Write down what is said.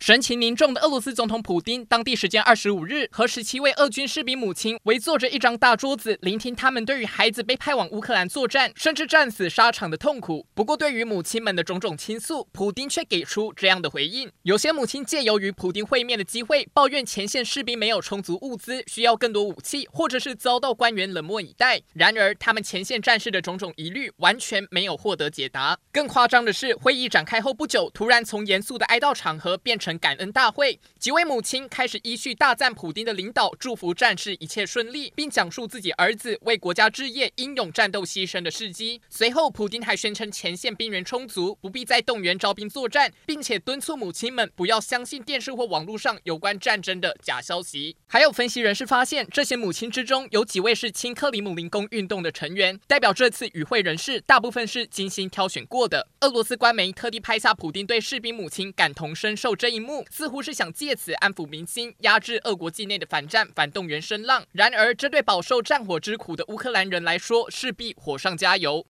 神情凝重的俄罗斯总统普丁，当地时间二十五日和十七位俄军士兵母亲围坐着一张大桌子，聆听他们对于孩子被派往乌克兰作战，甚至战死沙场的痛苦。不过，对于母亲们的种种倾诉，普丁却给出这样的回应：有些母亲借由与普丁会面的机会，抱怨前线士兵没有充足物资，需要更多武器，或者是遭到官员冷漠以待。然而，他们前线战士的种种疑虑完全没有获得解答。更夸张的是，会议展开后不久，突然从严肃的哀悼场合变成感恩大会，几位母亲开始依序大赞普丁的领导，祝福战士一切顺利，并讲述自己儿子为国家置业英勇战斗牺牲的事迹。随后，普丁还宣称前线兵员充足，不必再动员招兵作战，并且敦促母亲们不要相信电视或网络上有关战争的假消息。还有分析人士发现，这些母亲之中有几位是亲克里姆林宫运动的成员，代表这次与会人士大部分是精心挑选过的。俄罗斯官媒特地拍下普丁对士兵母亲感同身受这一似乎是想借此安抚民心，压制俄国境内的反战、反动员声浪。然而，这对饱受战火之苦的乌克兰人来说，势必火上加油。